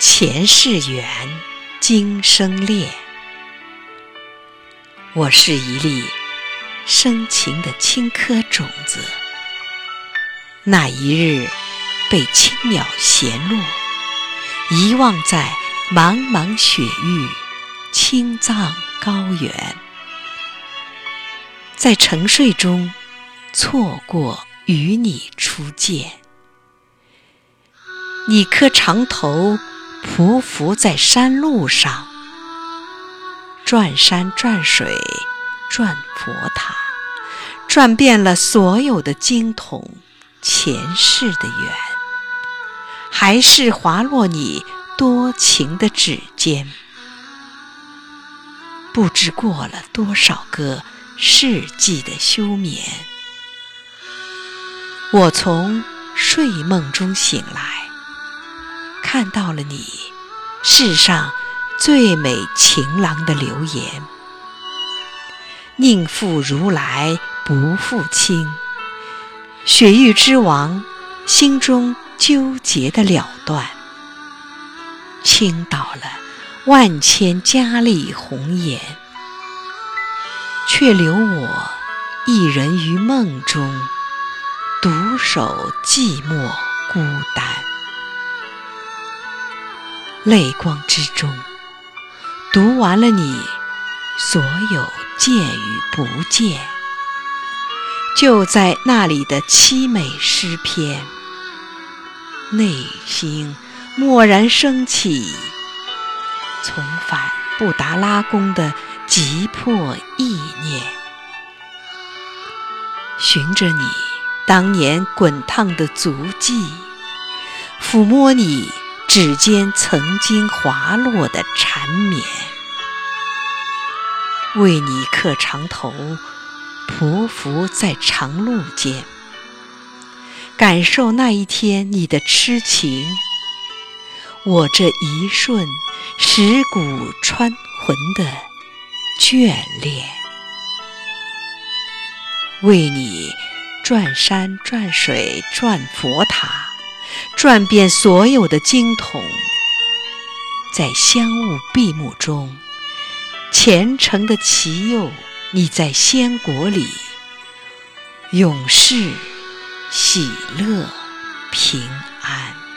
前世缘，今生恋。我是一粒深情的青稞种子，那一日被青鸟衔落，遗忘在茫茫雪域青藏高原，在沉睡中错过与你初见。你磕长头匍匐在山路上，转山转水转佛塔，转遍了所有的经筒前世的缘，还是滑落你多情的指尖。不知过了多少个世纪的休眠，我从睡梦中醒来。看到了你世上最美情郎的留言，宁负如来不负卿，雪域之王心中纠结的了断，倾倒了万千佳丽红颜，却留我一人于梦中，独守寂寞孤单。泪光之中，读完了你所有见与不见，就在那里的凄美诗篇，内心蓦然升起重返布达拉宫的急迫意念，寻着你当年滚烫的足迹，抚摸你。指尖曾经滑落的缠绵，为你磕长头，匍匐在长路间，感受那一天你的痴情，我这一瞬蚀骨穿魂的眷恋，为你转山转水转佛塔。转遍所有的经筒，在香雾闭目中，虔诚的祈佑你在仙国里永世喜乐平安。